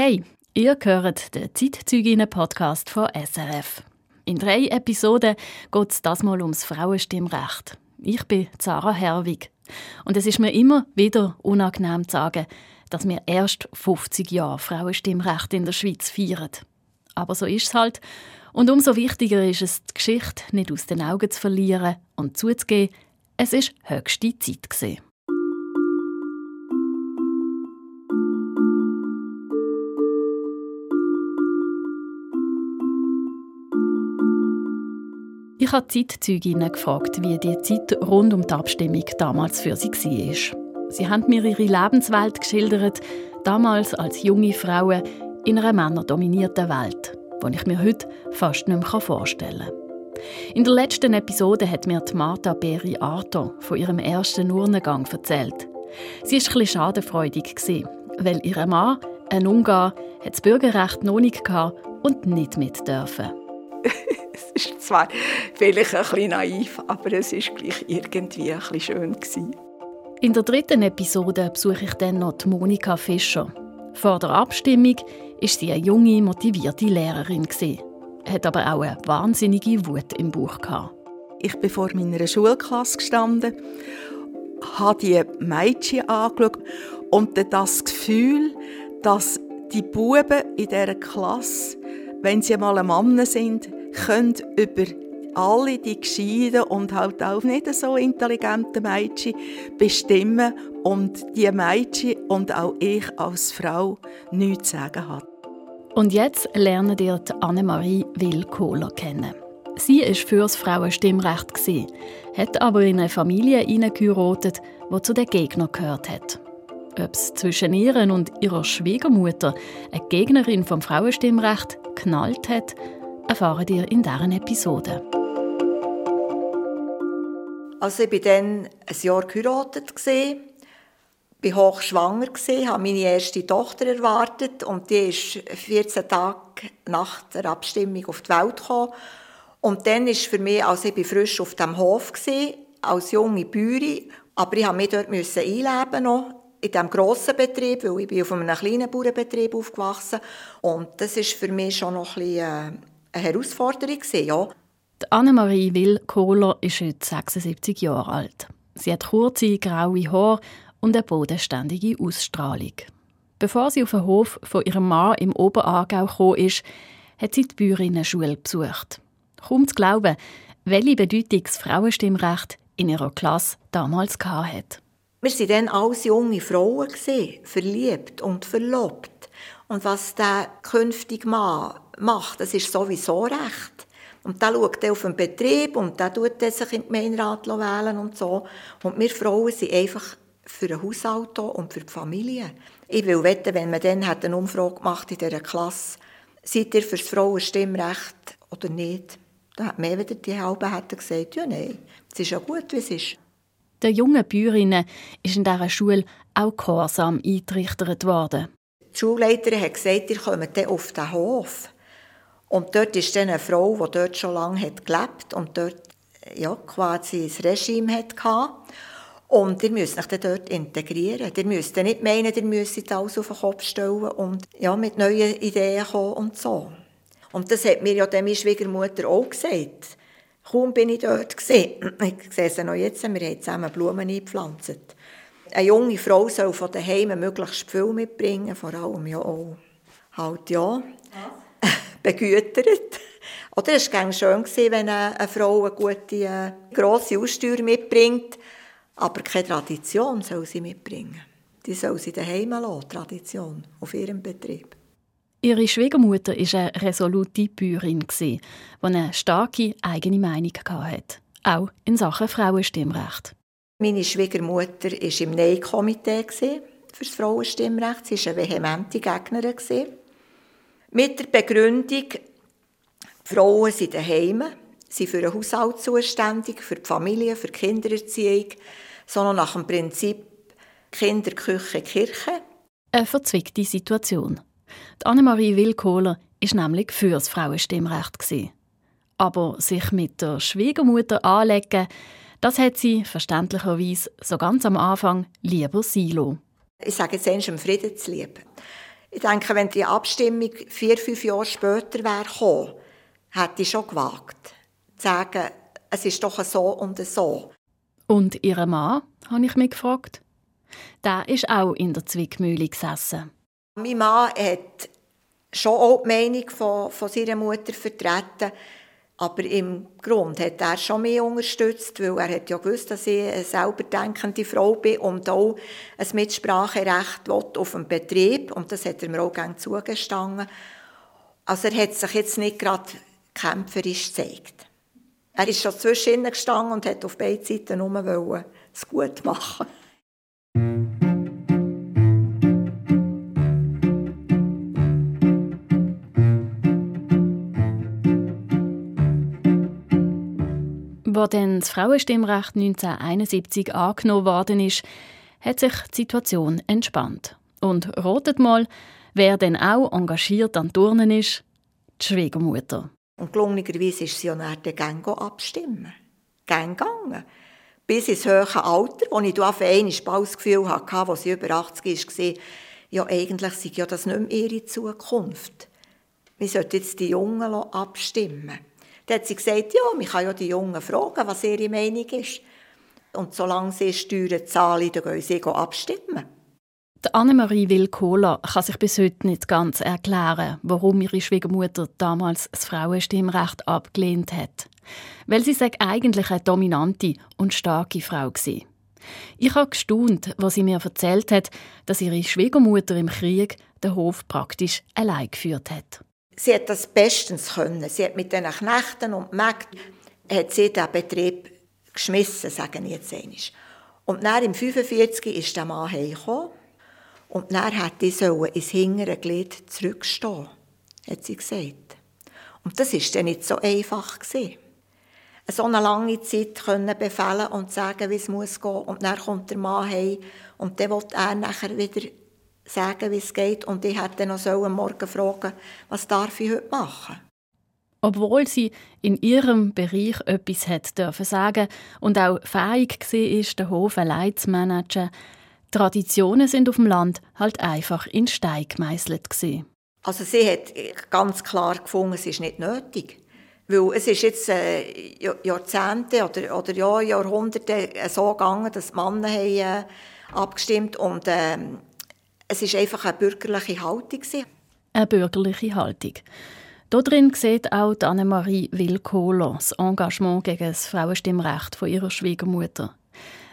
Hey, ihr hört den Zeitzeuginnen-Podcast von SRF. In drei Episoden geht es das mal ums Frauenstimmrecht. Ich bin Sarah Herwig. Und es ist mir immer wieder unangenehm zu sagen, dass wir erst 50 Jahre Frauenstimmrecht in der Schweiz feiern. Aber so ist es halt. Und umso wichtiger ist es, die Geschichte nicht aus den Augen zu verlieren und zuzugeben, es ist höchste Zeit gewesen. Ich habe Zeitzeuginnen gefragt, wie die Zeit rund um die Abstimmung damals für sie war. Sie haben mir ihre Lebenswelt geschildert, damals als junge Frauen in einer männerdominierten Welt, die ich mir heute fast nicht mehr vorstellen kann. In der letzten Episode hat mir Martha Beri Arto von ihrem ersten Urnengang erzählt. Sie war etwas schadenfreudig, weil ihr Mann, ein Ungar, das Bürgerrecht noch nicht hatte und nicht mit dürfen. es ist zwar vielleicht ein bisschen naiv, aber es war gleich irgendwie ein bisschen schön. Gewesen. In der dritten Episode besuche ich dann noch Monika Fischer. Vor der Abstimmung war sie eine junge, motivierte Lehrerin. Gewesen, hat aber auch eine wahnsinnige Wut im Bauch. Gehabt. Ich bin vor meiner Schulklasse gestanden, habe die Mädchen angeschaut und das Gefühl, dass die Buben in dieser Klasse, wenn sie mal ein Mann sind, können über alle die gescheiten und halt auch nicht so intelligenten Mädchen bestimmen und die Mädchen und auch ich als Frau nichts zu sagen hat. Und jetzt lernen ihr Annemarie Will-Kohler kennen. Sie war für das Frauenstimmrecht, hat aber in eine Familie hineingeheiratet, die zu den Gegnern gehört hat. Ob es zwischen ihr und ihrer Schwiegermutter, eine Gegnerin vom Frauenstimmrecht, knallt hat, erfahren ihr in dieser Episode. Also ich war dann ein Jahr geheiratet, war hochschwanger, habe meine erste Tochter erwartet und die ist 14 Tage nach der Abstimmung auf die Welt gekommen. Und dann ist für mich, also ich war frisch auf dem Hof, als junge Bäuerin, aber ich musste mich dort einleben in diesem grossen Betrieb, weil ich bin auf einem kleinen Bauernbetrieb aufgewachsen und das ist für mich schon noch ein bisschen äh, eine Herausforderung. Ja. Annemarie Will-Kohler ist heute 76 Jahre alt. Sie hat kurze, graue Haare und eine bodenständige Ausstrahlung. Bevor sie auf den Hof von ihrem Mann im Oberaargau gekommen ist, hat sie die Bäuerinnen-Schule besucht. Kaum zu glauben, welche Bedeutung das Frauenstimmrecht in ihrer Klasse damals hatte. Wir waren dann alles junge Frauen, verliebt und verlobt. Und was der künftige Mann macht, das ist sowieso recht. Und der schaut auf den Betrieb und der tut sich in den Gemeinderat wählen und so. Und wir Frauen sind einfach für den Haushalt und für die Familie. Ich will wetten, wenn man dann eine Umfrage gemacht in dieser Klasse, seid ihr für das Frauenstimmrecht oder nicht? Da hat mehr wieder die Halben gesagt, ja nein, es ist ja gut, wie es ist. Den jungen Bäuerinnen ist in dieser Schule auch Gehorsam eingetrichtert worden. Die Schulleiterin hat gesagt, ihr kommt auf den Hof. Und dort ist dann eine Frau, die dort schon lange hat gelebt und dort ja, quasi das Regime hatte. Und ihr müsst euch dann dort integrieren. Ihr müsst nicht meinen, ihr müsst alles auf den Kopf stellen und ja, mit neuen Ideen kommen und so. Und das hat mir ja dann meine Schwiegermutter auch gesagt. Kaum bin ich dort gesehen. Ich sehe es noch jetzt, wir haben zusammen Blumen eingepflanzt. Eine junge Frau soll von daheim möglichst viel mitbringen, vor allem ja auch halt ja. Was? begütert. Oder es war schön, wenn eine Frau eine gute, äh, grosse Aussteuer mitbringt, aber keine Tradition soll sie mitbringen. Die soll sie daheim lassen, Tradition, auf ihrem Betrieb. Ihre Schwiegermutter war eine resolute Bäuerin, die eine starke eigene Meinung hatte, auch in Sachen Frauenstimmrecht. Meine Schwiegermutter war im Nein-Komitee für das Frauenstimmrecht. Sie war eine vehemente Gegnerin. Mit der Begründung, die Frauen sind daheim, sind für den Haushalt zuständig, für die Familie, für die Kindererziehung, sondern nach dem Prinzip Kinder, Küche, Kirche. Eine verzwickte Situation. Die Annemarie Willkohler war nämlich für das Frauenstimmrecht. Aber sich mit der Schwiegermutter anlegen, das hat sie verständlicherweise so ganz am Anfang lieber Silo. Ich sage jetzt, im Frieden zu lieben. Ich denke, wenn die Abstimmung vier, fünf Jahre später wäre gekommen, hätte ich schon gewagt, zu sagen, es ist doch so und so. Und Ihr Mann, habe ich mich gefragt. Der ist auch in der Zwickmühle gesessen. Mein Mann hat schon auch die Meinung von, von seiner Mutter vertreten, aber im Grund hat er schon mehr unterstützt, weil er hat ja gewusst, dass ich eine selber denkende Frau bin und auch ein Mitspracherecht auf dem Betrieb. Und das hat er mir auch gerne zugestanden. Also er hat sich jetzt nicht gerade kämpferisch gezeigt. Er ist schon zwischen ihnen gestanden und hat auf beiden Seiten nur es gut machen dann das Frauenstimmrecht 1971 angenommen worden ist, hat sich die Situation entspannt. Und rotet mal, wer denn auch engagiert an Turnen ist? Die Schwiegermutter. Und gelungenerweise ist sie ja der Gang abstimmen. Gang gegangen. Bis ins höhere Alter, wo ich auf einmal bald das Gefühl hatte, als sie über 80 war, ja, eigentlich sei ja das nicht mehr ihre Zukunft. Wir sollten jetzt die Jungen abstimmen. Dann hat sie gesagt, ja, man kann ja die Jungen fragen, was ihre Meinung ist. Und solange sie Steuern zahlen, dann gehen sie abstimmen. Die Annemarie Wilkola kann sich bis heute nicht ganz erklären, warum ihre Schwiegermutter damals das Frauenstimmrecht abgelehnt hat. Weil sie sagt eigentlich eine dominante und starke Frau war. Ich habe gestaunt, was sie mir erzählt hat, dass ihre Schwiegermutter im Krieg den Hof praktisch allein geführt hat sie hat das bestens können. Sie hat mit den Knechten und Mägden hat sie den Betrieb geschmissen, sagen ich jetzt einmal. Und dann im 45 ist der Mann heimgekommen und dann hat ich ins hintere Glied zurückstehen, hat sie gesagt. Und das ist dann nicht so einfach gewesen. So eine lange Zeit können befehlen und sagen, wie es muss gehen. Und dann kommt der Mann heim und dann will er nachher wieder sagen, wie es geht. Und ich hätte noch so am Morgen fragen, was darf ich heute machen? Obwohl sie in ihrem Bereich etwas hat dürfen sagen und auch fähig war, den Hof allein zu managen, Traditionen sind auf dem Land halt einfach in Stein gemeißelt. Also sie hat ganz klar gefunden, es ist nicht nötig. Weil es ist jetzt äh, Jahrzehnte oder, oder ja, Jahrhunderte so gegangen, dass die Männer haben, äh, abgestimmt und ähm, es ist einfach eine bürgerliche Haltung. Eine bürgerliche Haltung. Darin sieht auch Annemarie Wilkohler das Engagement gegen das Frauenstimmrecht von ihrer Schwiegermutter.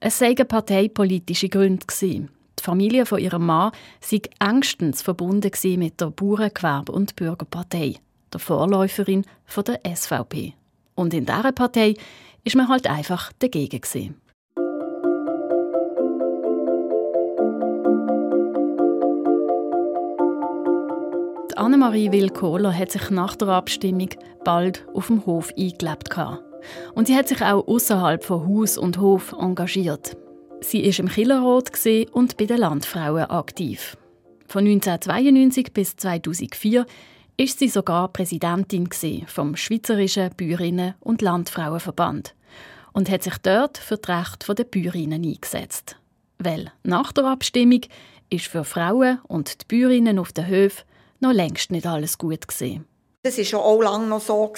Es seien parteipolitische Gründe. Die Familie von ihrem Mann sei engstens verbunden mit der Bauerngewerbe- und Bürgerpartei, der Vorläuferin der SVP. Und in dieser Partei ist man halt einfach dagegen. Gewesen. Annemarie Wilkohler hat sich nach der Abstimmung bald auf dem Hof eingelebt. Und sie hat sich auch außerhalb von Haus und Hof engagiert. Sie ist im Killerrot und bei den Landfrauen aktiv. Von 1992 bis 2004 ist sie sogar Präsidentin vom Schweizerischen Bäuerinnen- und Landfrauenverband und hat sich dort für die Rechte der Bäuerinnen eingesetzt. Weil nach der Abstimmung ist für Frauen und die Bäuerinnen auf den Höfen noch längst nicht alles gut gesehen. Es war schon auch lange noch so,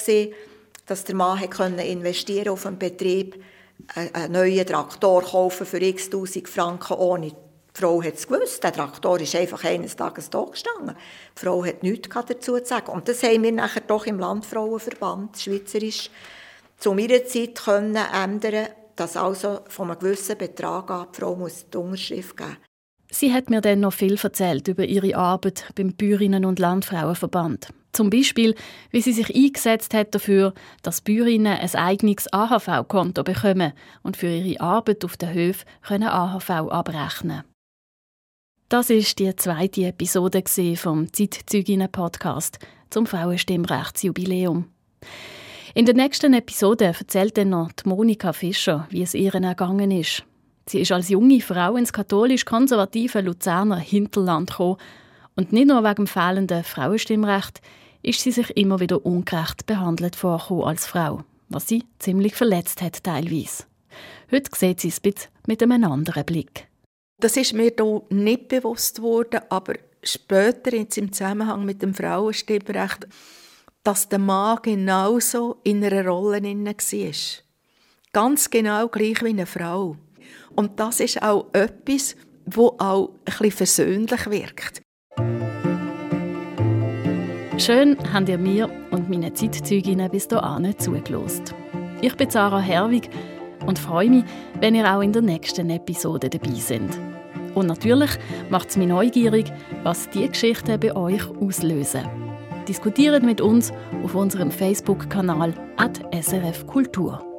dass der Mann investieren auf einen Betrieb, einen neuen Traktor kaufen für x tausend Franken ohne. Die Frau hat es gewusst, der Traktor ist einfach eines Tages da gestanden. Die Frau hat nichts dazu zu sagen. Und das haben wir nachher doch im Landfrauenverband schweizerisch zu meiner Zeit können ändern, dass also von einem gewissen Betrag an die Frau muss die Unterschrift geben. Sie hat mir dann noch viel erzählt über ihre Arbeit beim Bäuerinnen- und Landfrauenverband. Zum Beispiel, wie sie sich eingesetzt hat dafür, dass Bäuerinnen ein eigenes AHV-Konto bekommen und für ihre Arbeit auf den Höfen können AHV abrechnen Das ist die zweite Episode vom Zeitzeuginnen-Podcast zum Frauenstimmrechtsjubiläum. In der nächsten Episode erzählt dann noch Monika Fischer, wie es ihr ergangen ist. Sie ist als junge Frau ins katholisch-konservative Luzerner Hinterland gekommen. Und nicht nur wegen dem fehlenden Frauenstimmrecht ist sie sich immer wieder ungerecht behandelt vorgekommen als Frau, was sie ziemlich verletzt hat teilweise. Heute sieht sie es mit einem anderen Blick. Das ist mir hier nicht bewusst worden, aber später jetzt im Zusammenhang mit dem Frauenstimmrecht, dass der Mann genauso in einer Rolle war. Ganz genau gleich wie eine Frau. Und das ist auch etwas, wo auch ein bisschen versöhnlich wirkt. Schön habt ihr mir und meine Zeitzeuginnen bis hierhin zugelost. Ich bin Sarah Herwig und freue mich, wenn ihr auch in der nächsten Episode dabei seid. Und natürlich macht es mich neugierig, was diese Geschichten bei euch auslösen. Diskutiert mit uns auf unserem Facebook-Kanal SRF Kultur.